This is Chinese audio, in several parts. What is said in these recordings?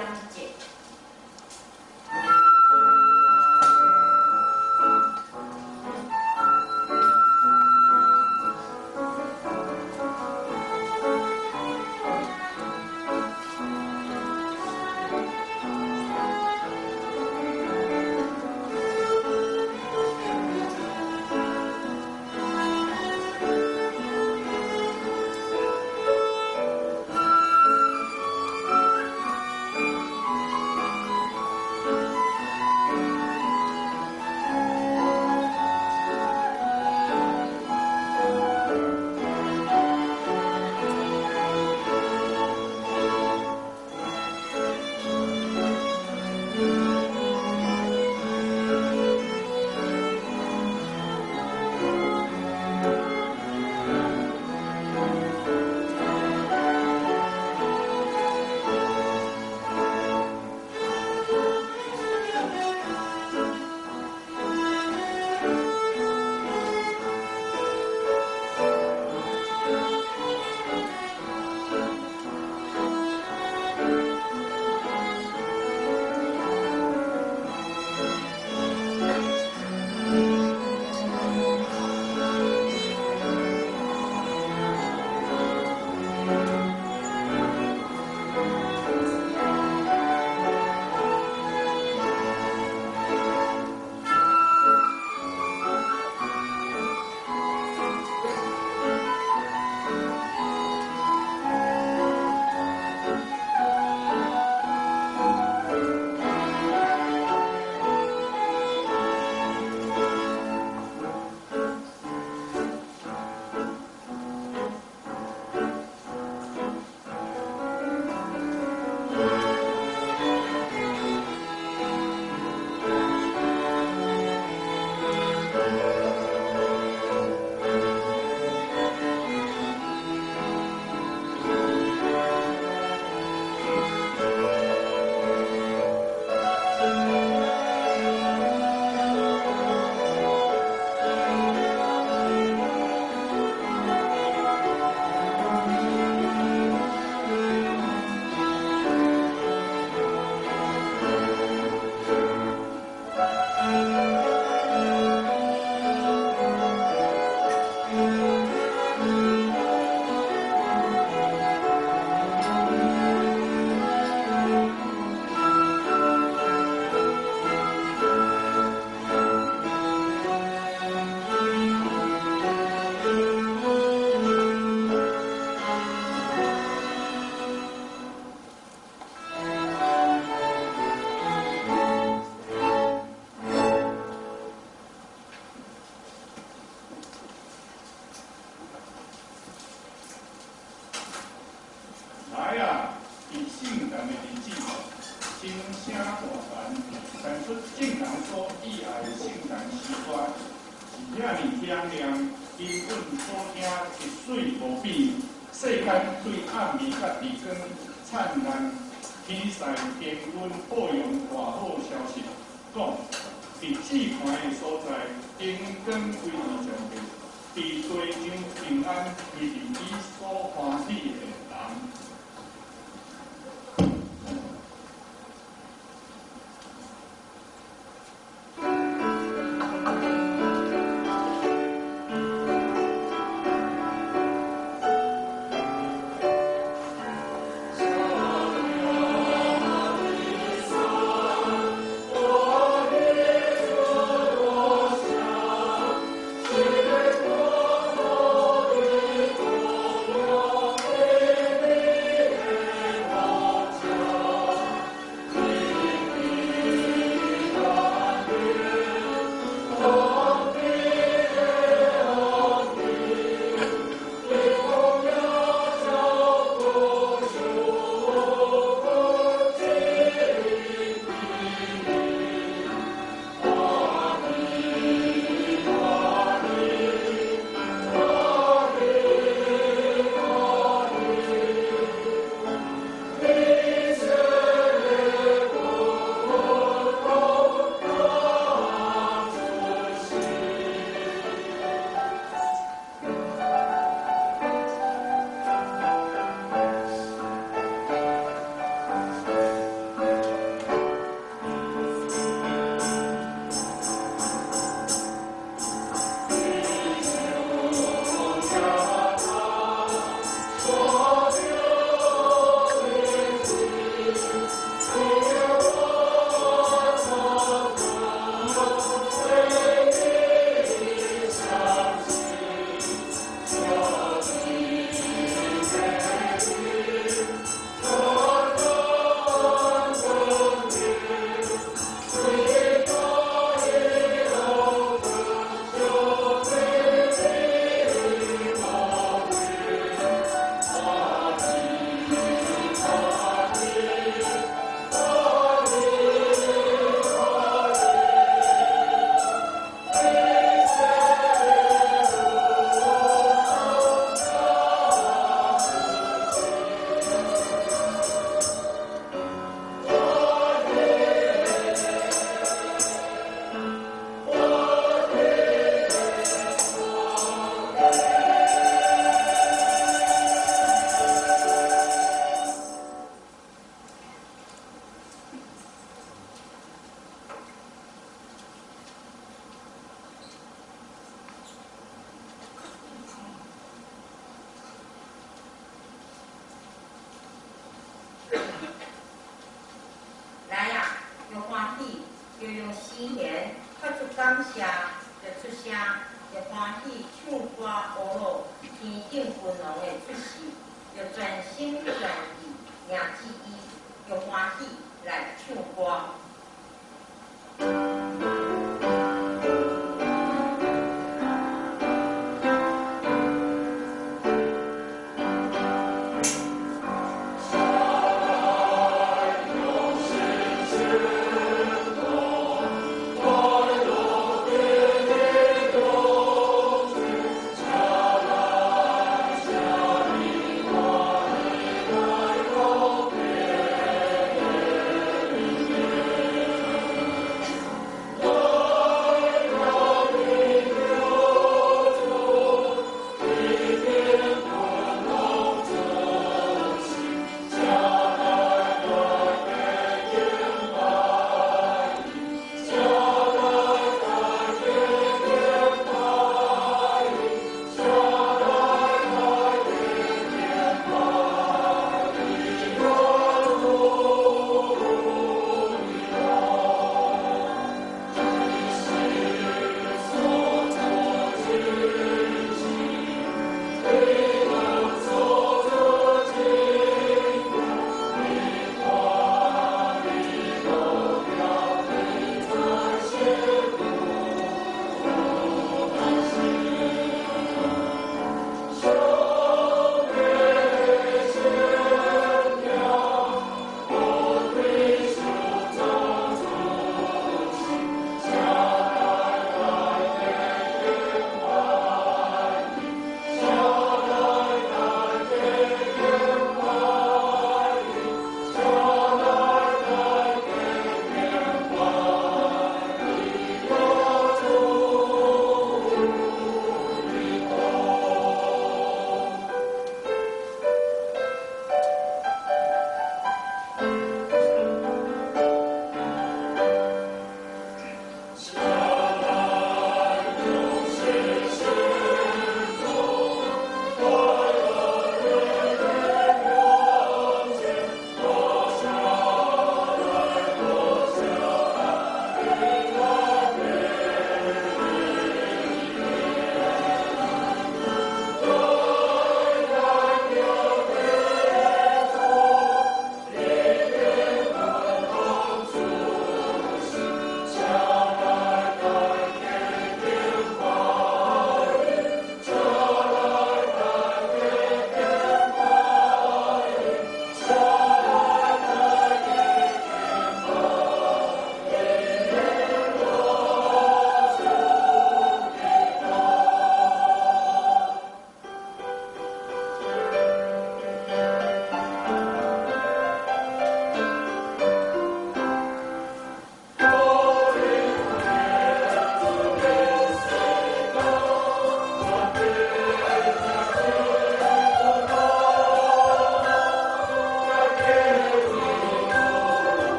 来其上经文报用大好消息，讲是祭坛的所在，阴间鬼门之地，是最终平安为人汝所欢喜的。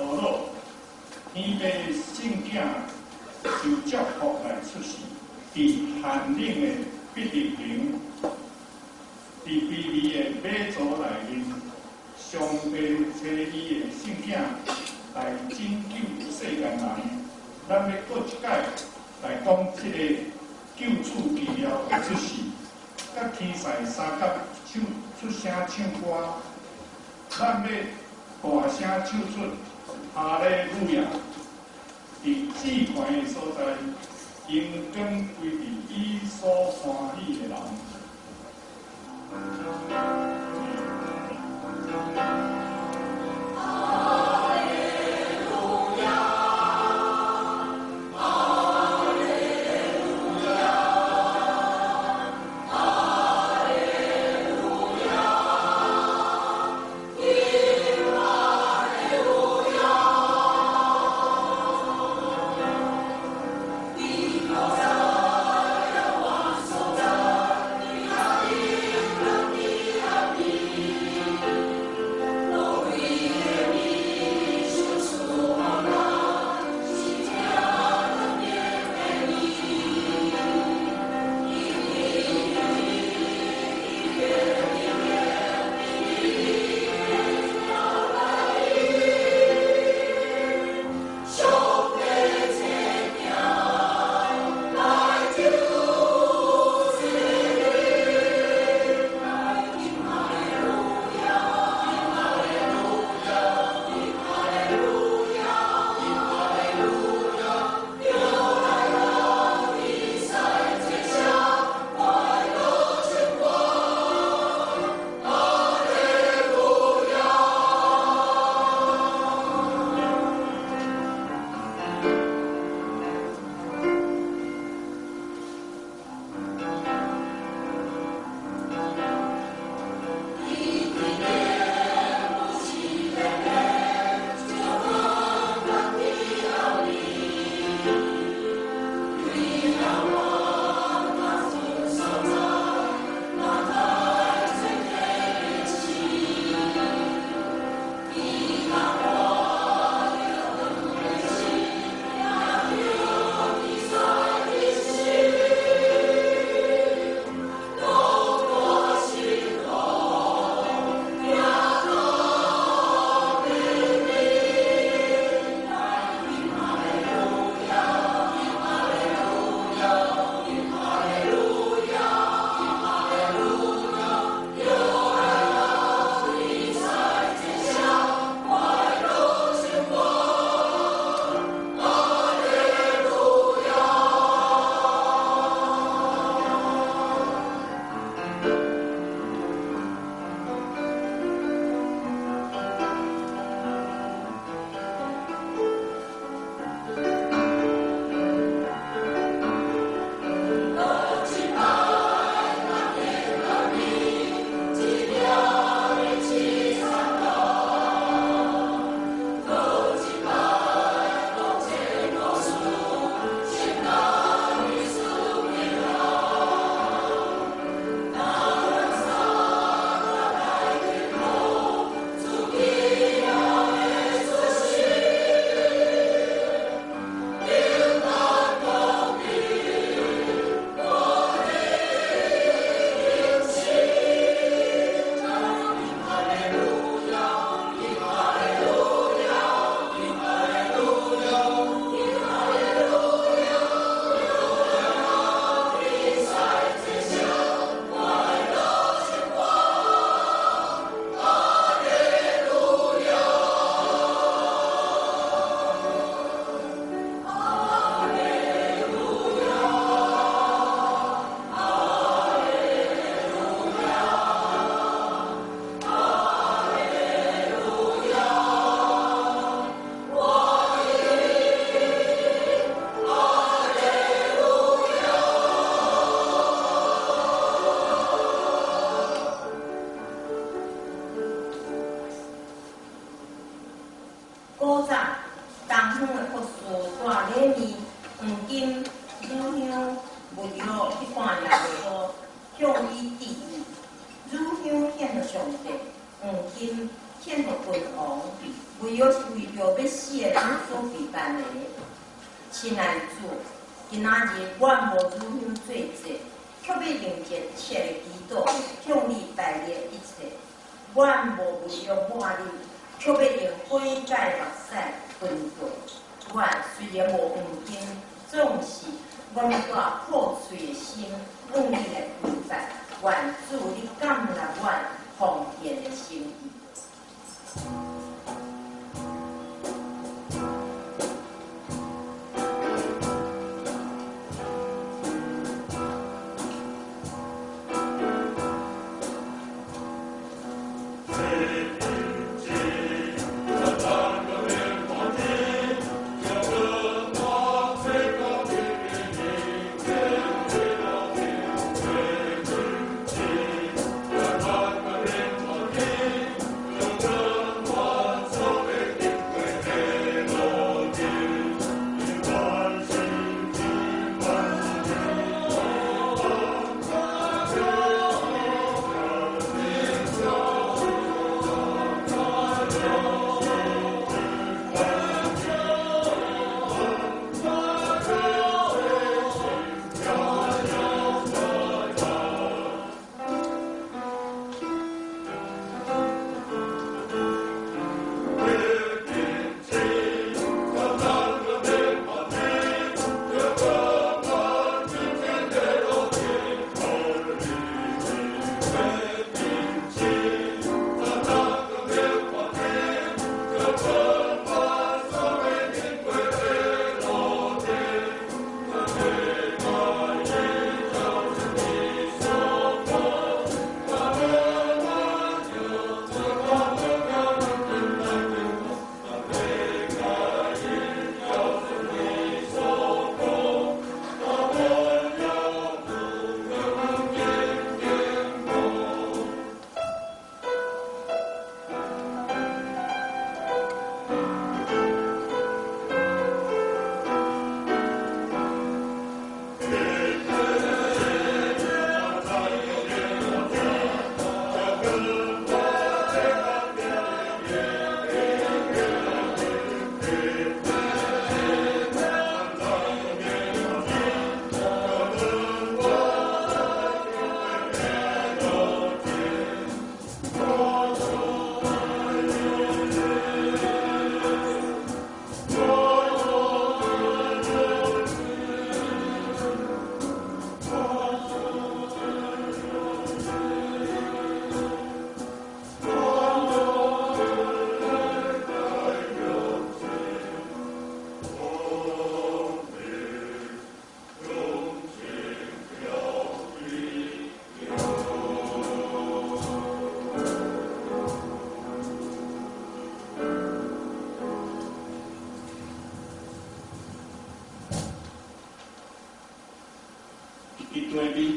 声呵乐，天父圣囝就祝福来出世，伫寒冷的必定平，伫卑微的马祖内面，上帝找伊的圣囝来拯救世间人。咱要搁一届来讲即个救主奇妙的出世。甲天神三甲唱出声唱歌，咱要大声唱出哈利路亚！伫至宽的所在，应当归伫伊所欢喜的人。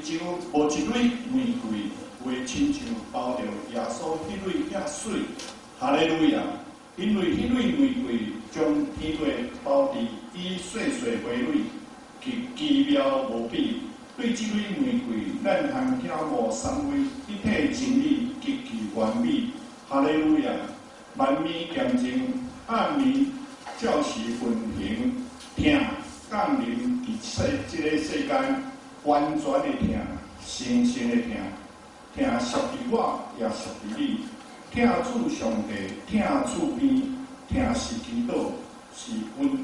就无一蕊玫瑰，会亲像包着耶稣迄蕊遐水，哈利路亚！因为迄蕊玫瑰将天地包伫伊细细花蕊，其奇妙无比。对即蕊玫瑰，咱通听无三位一体真理极其完美，哈利路亚！万米恬静，暗暝照时分明，听降临伫世即个世间。完全的听，深深的听，听属于我，也属于你。听主上帝，听主边，听是基督，是稳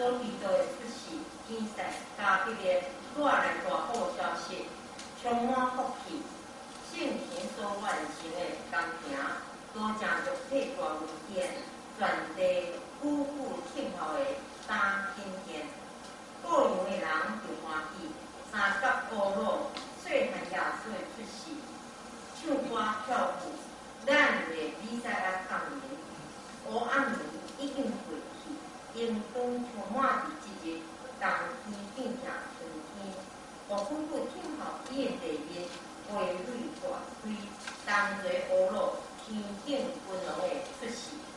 所领导的这是天灾，加这个热来大好消息，充满福气，圣情所完成诶工程，多正玉体大无件，传递夫妇庆贺诶大庆典，各样诶人就欢喜，三角高落，细汉亚孙的出世，唱歌跳舞，咱的比赛来上演，我暗门已经开。因风充满的季节，当天变成春天。我通过天后夜地面，规律大开，当作乌落天顶温柔的出现。